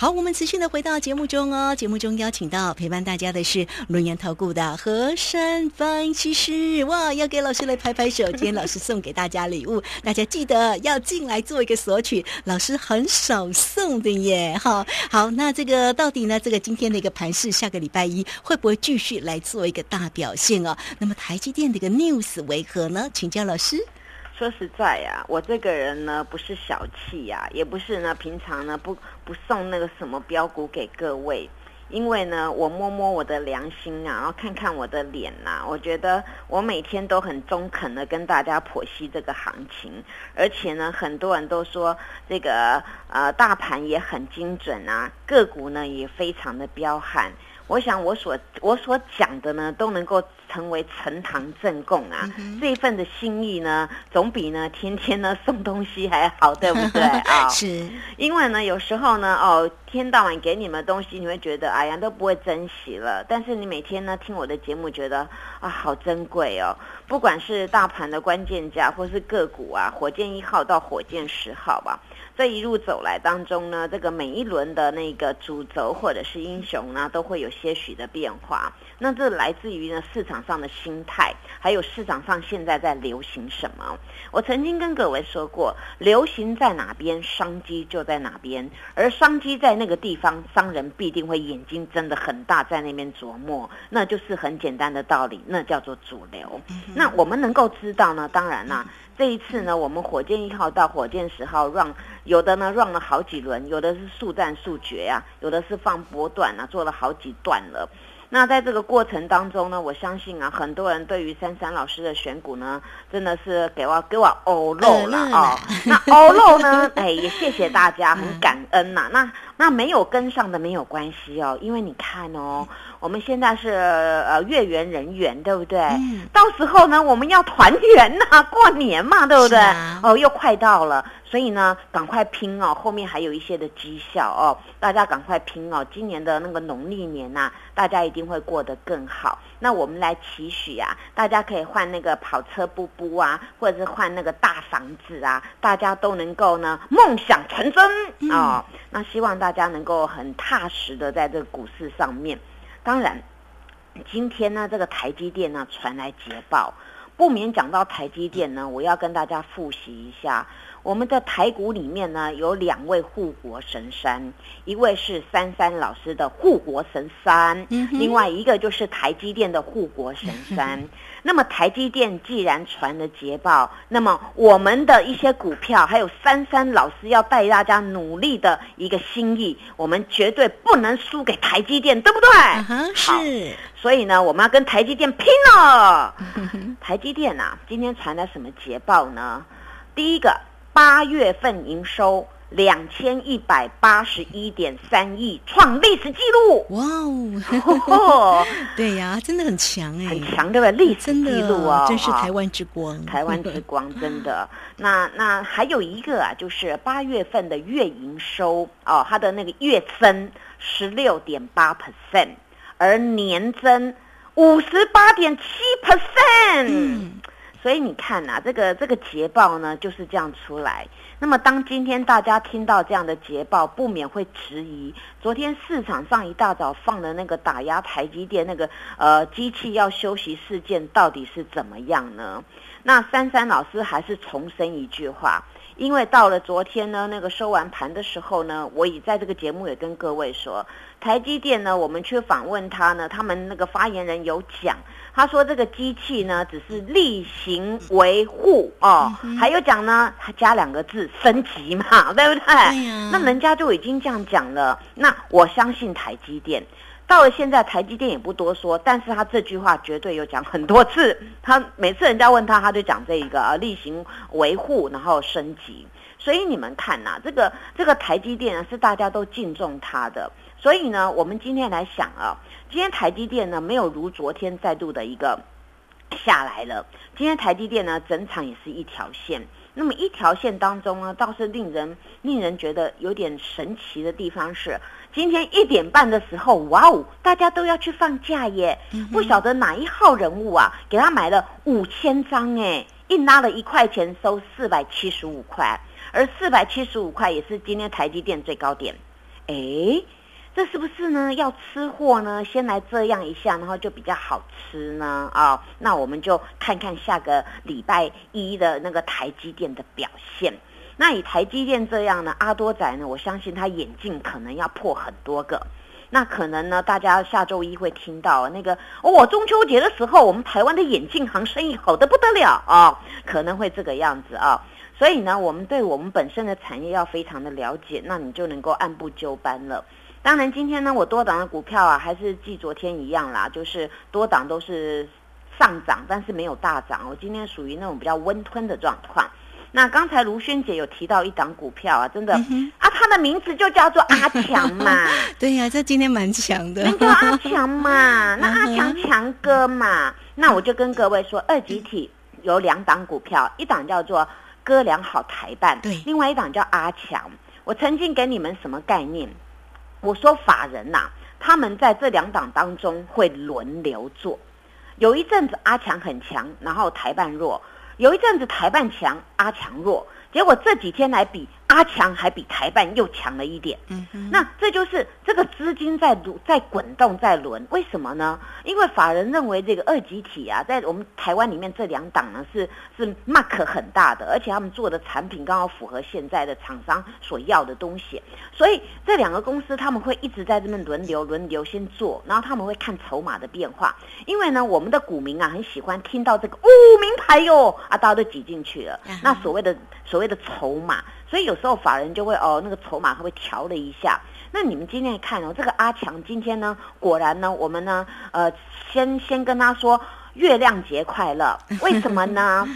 好，我们持续的回到节目中哦。节目中邀请到陪伴大家的是龙岩投顾的何山分析师。哇，要给老师来拍拍手，今天老师送给大家礼物，大家记得要进来做一个索取，老师很少送的耶。哈，好，那这个到底呢？这个今天的一个盘势，下个礼拜一会不会继续来做一个大表现哦？那么台积电的一个 news 为何呢？请教老师。说实在呀，我这个人呢不是小气呀，也不是呢平常呢不不送那个什么标股给各位，因为呢我摸摸我的良心啊，然后看看我的脸呐，我觉得我每天都很中肯的跟大家剖析这个行情，而且呢很多人都说这个呃大盘也很精准啊，个股呢也非常的彪悍。我想我所我所讲的呢，都能够成为呈堂证供啊！这一份的心意呢，总比呢天天呢送东西还好，对不对 啊？是，因为呢有时候呢哦，天到晚给你们东西，你会觉得哎呀都不会珍惜了。但是你每天呢听我的节目，觉得啊好珍贵哦。不管是大盘的关键价，或是个股啊，火箭一号到火箭十号吧。这一路走来当中呢，这个每一轮的那个主轴或者是英雄呢，都会有些许的变化。那这来自于呢市场上的心态，还有市场上现在在流行什么。我曾经跟各位说过，流行在哪边，商机就在哪边。而商机在那个地方，商人必定会眼睛睁得很大，在那边琢磨。那就是很简单的道理，那叫做主流。那我们能够知道呢？当然啦。这一次呢，我们火箭一号到火箭十号 run，有的呢 run 了好几轮，有的是速战速决呀，有的是放波段啊，做了好几段了。那在这个过程当中呢，我相信啊，很多人对于珊珊老师的选股呢，真的是给我给我欧漏了啊。那欧漏呢，哎，也谢谢大家，很感恩呐。那那没有跟上的没有关系哦，因为你看哦。我们现在是呃月圆人圆，对不对？到时候呢，我们要团圆呐，过年嘛，对不对？哦，又快到了，所以呢，赶快拼哦，后面还有一些的绩效哦，大家赶快拼哦，今年的那个农历年呐，大家一定会过得更好。那我们来期许啊，大家可以换那个跑车布布啊，或者是换那个大房子啊，大家都能够呢梦想成真啊。那希望大家能够很踏实的在这个股市上面。当然，今天呢，这个台积电呢传来捷报，不免讲到台积电呢，我要跟大家复习一下。我们的台股里面呢，有两位护国神山，一位是三三老师的护国神山，另外一个就是台积电的护国神山。那么台积电既然传了捷报，那么我们的一些股票，还有三三老师要带大家努力的一个心意，我们绝对不能输给台积电，对不对？是。所以呢，我们要跟台积电拼了。台积电啊，今天传了什么捷报呢？第一个。八月份营收两千一百八十一点三亿，创历史纪录。哇哦，对呀，真的很强哎，很强对吧？历史纪录哦，真是台湾之光，台湾之光，真的。那那还有一个啊，就是八月份的月营收哦，它的那个月增十六点八 percent，而年增五十八点七 percent。所以你看呐，这个这个捷报呢就是这样出来。那么当今天大家听到这样的捷报，不免会质疑：昨天市场上一大早放的那个打压台积电那个呃机器要休息事件到底是怎么样呢？那珊珊老师还是重申一句话。因为到了昨天呢，那个收完盘的时候呢，我已在这个节目也跟各位说，台积电呢，我们去访问他呢，他们那个发言人有讲，他说这个机器呢只是例行维护哦，还有讲呢，他加两个字升级嘛，对不对？那人家就已经这样讲了，那我相信台积电。到了现在，台积电也不多说，但是他这句话绝对有讲很多次。他每次人家问他，他就讲这一个啊，例行维护，然后升级。所以你们看呐，这个这个台积电呢，是大家都敬重他的。所以呢，我们今天来想啊，今天台积电呢，没有如昨天再度的一个下来了。今天台积电呢，整场也是一条线。那么一条线当中呢，倒是令人令人觉得有点神奇的地方是。今天一点半的时候，哇哦，大家都要去放假耶！不晓得哪一号人物啊，给他买了五千张哎，硬拉了一块钱收四百七十五块，而四百七十五块也是今天台积电最高点，哎。这是不是呢？要吃货呢，先来这样一下，然后就比较好吃呢？啊，那我们就看看下个礼拜一的那个台积电的表现。那以台积电这样呢，阿多仔呢，我相信他眼镜可能要破很多个。那可能呢，大家下周一会听到那个哦，中秋节的时候，我们台湾的眼镜行生意好的不得了啊，可能会这个样子啊。所以呢，我们对我们本身的产业要非常的了解，那你就能够按部就班了。当然，今天呢，我多档的股票啊，还是继昨天一样啦，就是多档都是上涨，但是没有大涨。我今天属于那种比较温吞的状况。那刚才卢萱姐有提到一档股票啊，真的啊，它的名字就叫做阿强嘛。对呀，这今天蛮强的。那叫阿强嘛，那阿强强哥嘛。那我就跟各位说，二级体有两档股票，一档叫做哥良好台办，对，另外一档叫阿强。我曾经给你们什么概念？我说法人呐，他们在这两党当中会轮流做，有一阵子阿强很强，然后台办弱；有一阵子台办强，阿强弱。结果这几天来比。阿强还比台办又强了一点，嗯那这就是这个资金在在滚动在轮，为什么呢？因为法人认为这个二级体啊，在我们台湾里面这两档呢是是 mark 很大的，而且他们做的产品刚好符合现在的厂商所要的东西，所以这两个公司他们会一直在这边轮流轮流先做，然后他们会看筹码的变化，因为呢我们的股民啊很喜欢听到这个哦名牌哟啊，大家都挤进去了，那所谓的所谓的筹码。所以有时候法人就会哦，那个筹码会不会调了一下？那你们今天看哦，这个阿强今天呢，果然呢，我们呢，呃，先先跟他说月亮节快乐，为什么呢？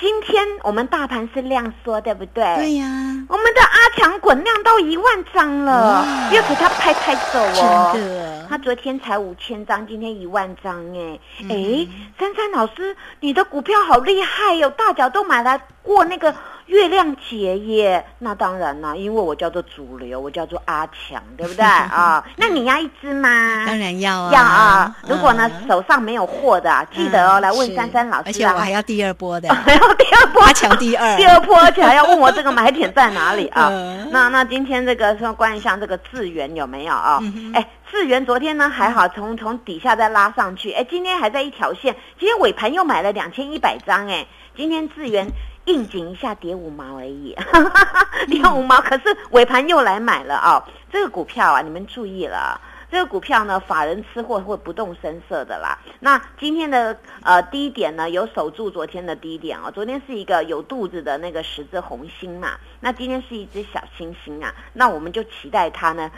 今天我们大盘是量缩，对不对？对呀。我们的阿强滚量到一万张了，又给他拍拍手哦。他昨天才五千张，今天一万张哎哎，珊珊老师，你的股票好厉害哟，大脚都买来过那个。月亮节耶，那当然啦，因为我叫做主流，我叫做阿强，对不对 啊？那你要一只吗？当然要啊！要啊！如果呢手上没有货的，记得哦，来问珊珊老师。而且我还要第二波的，还要第二波阿强第二，第二波，而且还要问我这个买点在哪里啊？那那今天这个说关于像这个智源有没有啊？哎，智源昨天呢还好，从从底下再拉上去，哎，今天还在一条线，今天尾盘又买了两千一百张，哎，今天智源。应景一下跌五毛而已，跌五毛，可是尾盘又来买了啊！这个股票啊，你们注意了，这个股票呢，法人吃货会不动声色的啦。那今天的呃低点呢，有守住昨天的低点哦。昨天是一个有肚子的那个十字红星嘛，那今天是一只小星星啊，那我们就期待它呢。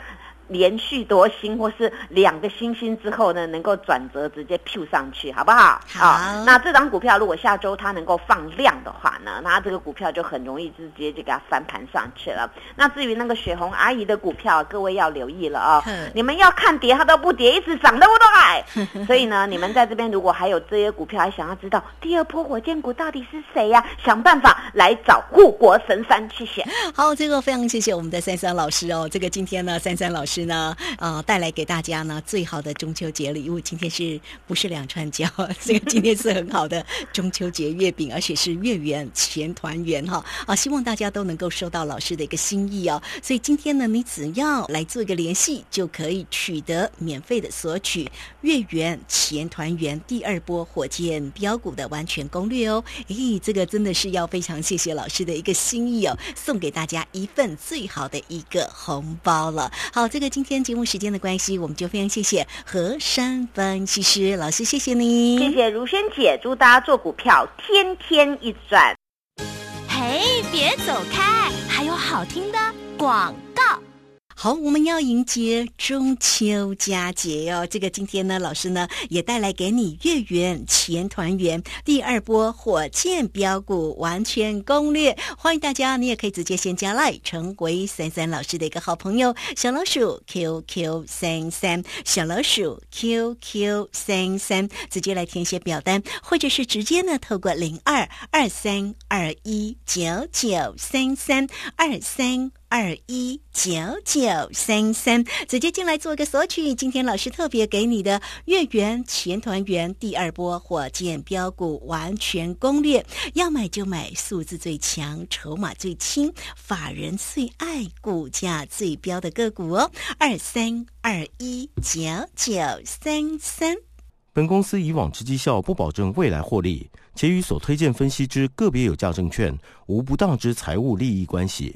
连续多星或是两个星星之后呢，能够转折直接 Q 上去，好不好？好。那这张股票如果下周它能够放量的话呢，那这个股票就很容易直接就给它翻盘上去了。那至于那个雪红阿姨的股票，各位要留意了啊！你们要看跌它都不跌，一直涨，对不对？所以呢，你们在这边如果还有这些股票，还想要知道第二波火箭股到底是谁呀？想办法来找护国神山，谢谢。好，这个非常谢谢我们的三三老师哦。这个今天呢，三三老师。呢，呃，带来给大家呢最好的中秋节礼物。今天是不是两串胶？这个今天是很好的中秋节月饼，而且是月圆钱团圆哈。啊，希望大家都能够收到老师的一个心意哦。所以今天呢，你只要来做一个联系，就可以取得免费的索取月圆钱团圆第二波火箭标股的完全攻略哦。咦，这个真的是要非常谢谢老师的一个心意哦，送给大家一份最好的一个红包了。好，这。今天节目时间的关系，我们就非常谢谢何山分析师老师，谢谢你，谢谢如萱姐，祝大家做股票天天一赚。嘿，别走开，还有好听的广告。好，我们要迎接中秋佳节哦。这个今天呢，老师呢也带来给你月圆钱团圆第二波火箭标股完全攻略，欢迎大家，你也可以直接先加来成为三三老师的一个好朋友，小老鼠 QQ 三三，小老鼠 QQ 三三，直接来填写表单，或者是直接呢透过零二二三二一九九三三二三。二一九九三三，直接进来做个索取。今天老师特别给你的月圆前团圆第二波火箭标股完全攻略，要买就买数字最强、筹码最轻、法人最爱、股价最标的个股哦。二三二一九九三三。本公司以往之绩效不保证未来获利，且与所推荐分析之个别有价证券无不当之财务利益关系。